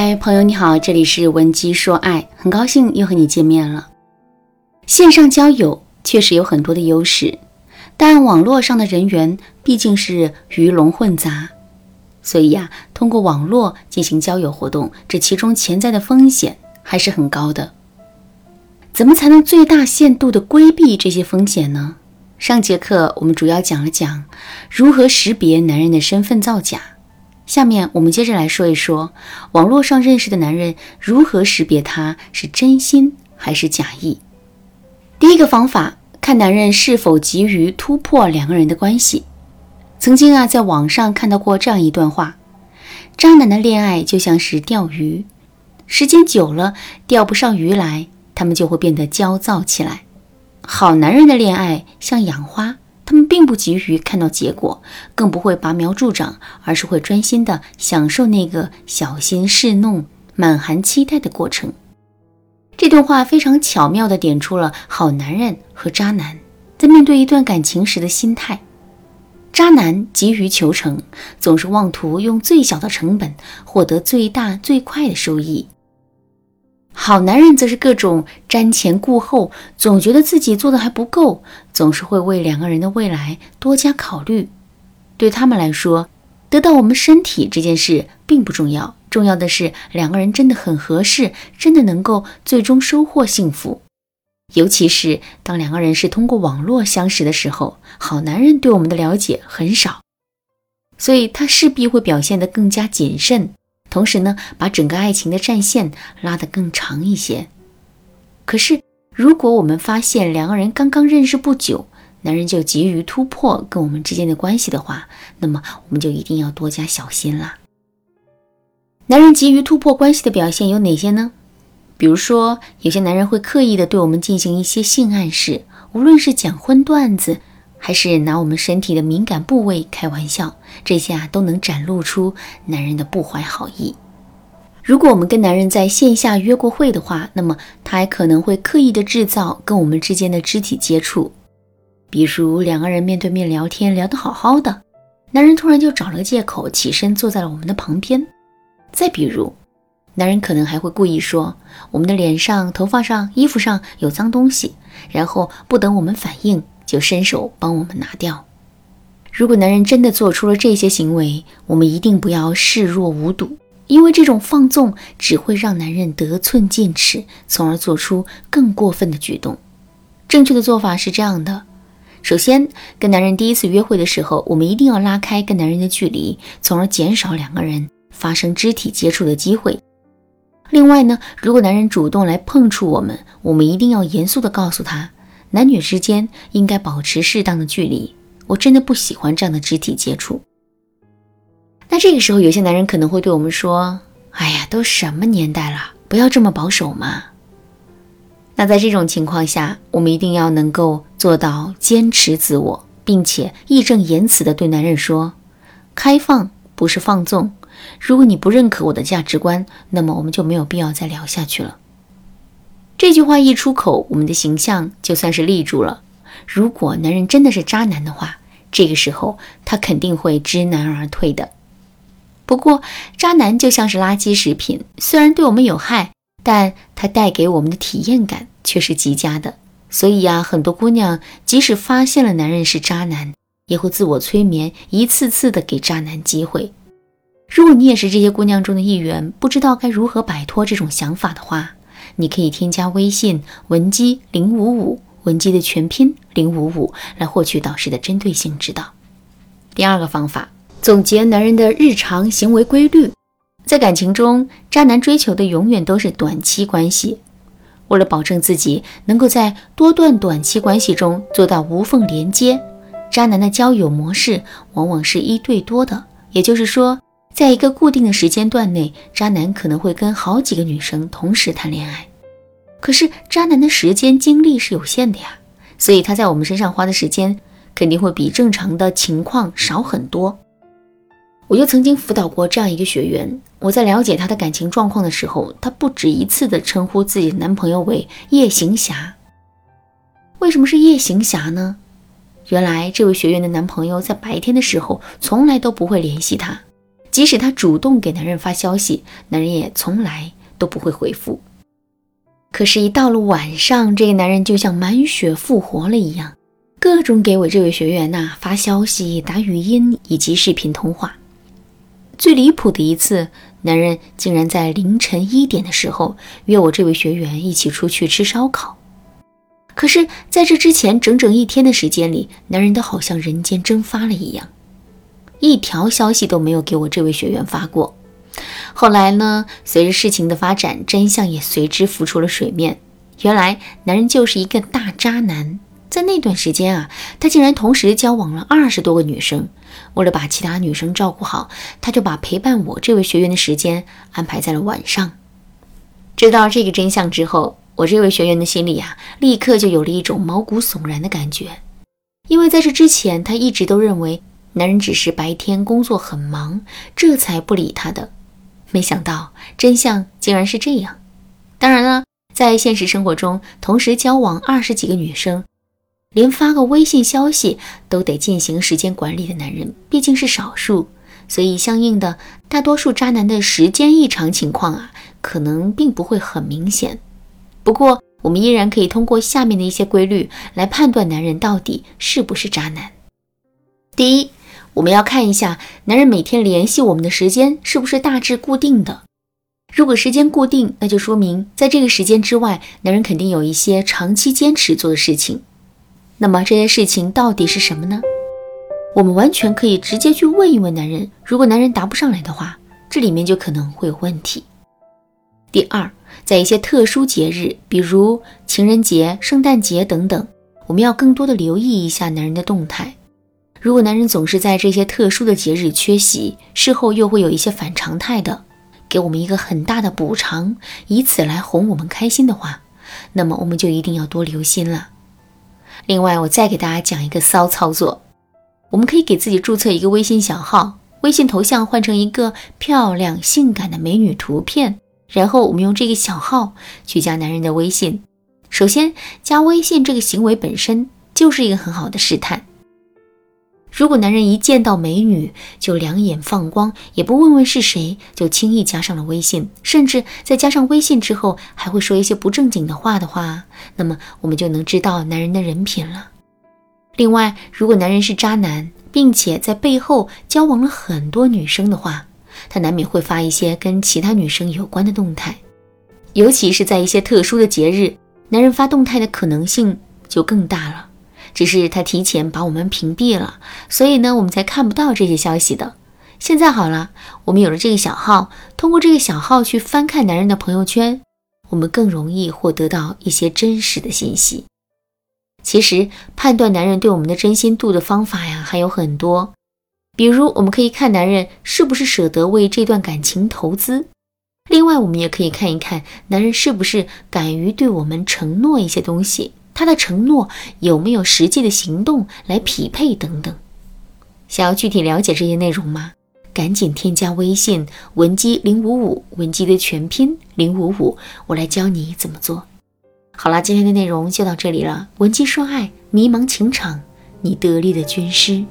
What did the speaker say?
嗨，朋友你好，这里是文姬说爱，很高兴又和你见面了。线上交友确实有很多的优势，但网络上的人员毕竟是鱼龙混杂，所以呀，通过网络进行交友活动，这其中潜在的风险还是很高的。怎么才能最大限度的规避这些风险呢？上节课我们主要讲了讲如何识别男人的身份造假。下面我们接着来说一说，网络上认识的男人如何识别他是真心还是假意。第一个方法，看男人是否急于突破两个人的关系。曾经啊，在网上看到过这样一段话：渣男的恋爱就像是钓鱼，时间久了钓不上鱼来，他们就会变得焦躁起来；好男人的恋爱像养花。他们并不急于看到结果，更不会拔苗助长，而是会专心的享受那个小心侍弄、满含期待的过程。这段话非常巧妙地点出了好男人和渣男在面对一段感情时的心态。渣男急于求成，总是妄图用最小的成本获得最大最快的收益。好男人则是各种瞻前顾后，总觉得自己做的还不够，总是会为两个人的未来多加考虑。对他们来说，得到我们身体这件事并不重要，重要的是两个人真的很合适，真的能够最终收获幸福。尤其是当两个人是通过网络相识的时候，好男人对我们的了解很少，所以他势必会表现得更加谨慎。同时呢，把整个爱情的战线拉得更长一些。可是，如果我们发现两个人刚刚认识不久，男人就急于突破跟我们之间的关系的话，那么我们就一定要多加小心了。男人急于突破关系的表现有哪些呢？比如说，有些男人会刻意的对我们进行一些性暗示，无论是讲荤段子。还是拿我们身体的敏感部位开玩笑，这些啊都能展露出男人的不怀好意。如果我们跟男人在线下约过会的话，那么他还可能会刻意的制造跟我们之间的肢体接触，比如两个人面对面聊天，聊得好好的，男人突然就找了个借口起身坐在了我们的旁边。再比如，男人可能还会故意说我们的脸上、头发上、衣服上有脏东西，然后不等我们反应。就伸手帮我们拿掉。如果男人真的做出了这些行为，我们一定不要视若无睹，因为这种放纵只会让男人得寸进尺，从而做出更过分的举动。正确的做法是这样的：首先，跟男人第一次约会的时候，我们一定要拉开跟男人的距离，从而减少两个人发生肢体接触的机会。另外呢，如果男人主动来碰触我们，我们一定要严肃地告诉他。男女之间应该保持适当的距离，我真的不喜欢这样的肢体接触。那这个时候，有些男人可能会对我们说：“哎呀，都什么年代了，不要这么保守嘛。”那在这种情况下，我们一定要能够做到坚持自我，并且义正言辞地对男人说：“开放不是放纵。如果你不认可我的价值观，那么我们就没有必要再聊下去了。”这句话一出口，我们的形象就算是立住了。如果男人真的是渣男的话，这个时候他肯定会知难而退的。不过，渣男就像是垃圾食品，虽然对我们有害，但它带给我们的体验感却是极佳的。所以呀，很多姑娘即使发现了男人是渣男，也会自我催眠，一次次的给渣男机会。如果你也是这些姑娘中的一员，不知道该如何摆脱这种想法的话，你可以添加微信文姬零五五，文姬的全拼零五五，来获取导师的针对性指导。第二个方法，总结男人的日常行为规律。在感情中，渣男追求的永远都是短期关系。为了保证自己能够在多段短期关系中做到无缝连接，渣男的交友模式往往是一对多的，也就是说。在一个固定的时间段内，渣男可能会跟好几个女生同时谈恋爱。可是渣男的时间精力是有限的呀，所以他在我们身上花的时间肯定会比正常的情况少很多。我就曾经辅导过这样一个学员，我在了解她的感情状况的时候，她不止一次的称呼自己的男朋友为夜行侠。为什么是夜行侠呢？原来这位学员的男朋友在白天的时候从来都不会联系她。即使她主动给男人发消息，男人也从来都不会回复。可是，一到了晚上，这个男人就像满血复活了一样，各种给我这位学员呐发消息、打语音以及视频通话。最离谱的一次，男人竟然在凌晨一点的时候约我这位学员一起出去吃烧烤。可是，在这之前整整一天的时间里，男人都好像人间蒸发了一样，一条消息都没有给我这位学员发过。后来呢？随着事情的发展，真相也随之浮出了水面。原来，男人就是一个大渣男。在那段时间啊，他竟然同时交往了二十多个女生。为了把其他女生照顾好，他就把陪伴我这位学员的时间安排在了晚上。知道这个真相之后，我这位学员的心里呀，立刻就有了一种毛骨悚然的感觉。因为在这之前，他一直都认为男人只是白天工作很忙，这才不理他的。没想到真相竟然是这样。当然了，在现实生活中，同时交往二十几个女生，连发个微信消息都得进行时间管理的男人，毕竟是少数，所以相应的，大多数渣男的时间异常情况啊，可能并不会很明显。不过，我们依然可以通过下面的一些规律来判断男人到底是不是渣男。第一。我们要看一下男人每天联系我们的时间是不是大致固定的。如果时间固定，那就说明在这个时间之外，男人肯定有一些长期坚持做的事情。那么这些事情到底是什么呢？我们完全可以直接去问一问男人。如果男人答不上来的话，这里面就可能会有问题。第二，在一些特殊节日，比如情人节、圣诞节等等，我们要更多的留意一下男人的动态。如果男人总是在这些特殊的节日缺席，事后又会有一些反常态的，给我们一个很大的补偿，以此来哄我们开心的话，那么我们就一定要多留心了。另外，我再给大家讲一个骚操作，我们可以给自己注册一个微信小号，微信头像换成一个漂亮性感的美女图片，然后我们用这个小号去加男人的微信。首先，加微信这个行为本身就是一个很好的试探。如果男人一见到美女就两眼放光，也不问问是谁，就轻易加上了微信，甚至在加上微信之后还会说一些不正经的话的话，那么我们就能知道男人的人品了。另外，如果男人是渣男，并且在背后交往了很多女生的话，他难免会发一些跟其他女生有关的动态，尤其是在一些特殊的节日，男人发动态的可能性就更大了。只是他提前把我们屏蔽了，所以呢，我们才看不到这些消息的。现在好了，我们有了这个小号，通过这个小号去翻看男人的朋友圈，我们更容易获得到一些真实的信息。其实，判断男人对我们的真心度的方法呀还有很多，比如我们可以看男人是不是舍得为这段感情投资，另外我们也可以看一看男人是不是敢于对我们承诺一些东西。他的承诺有没有实际的行动来匹配等等？想要具体了解这些内容吗？赶紧添加微信文姬零五五，文姬的全拼零五五，我来教你怎么做。好了，今天的内容就到这里了。文姬说爱，迷茫情场，你得力的军师。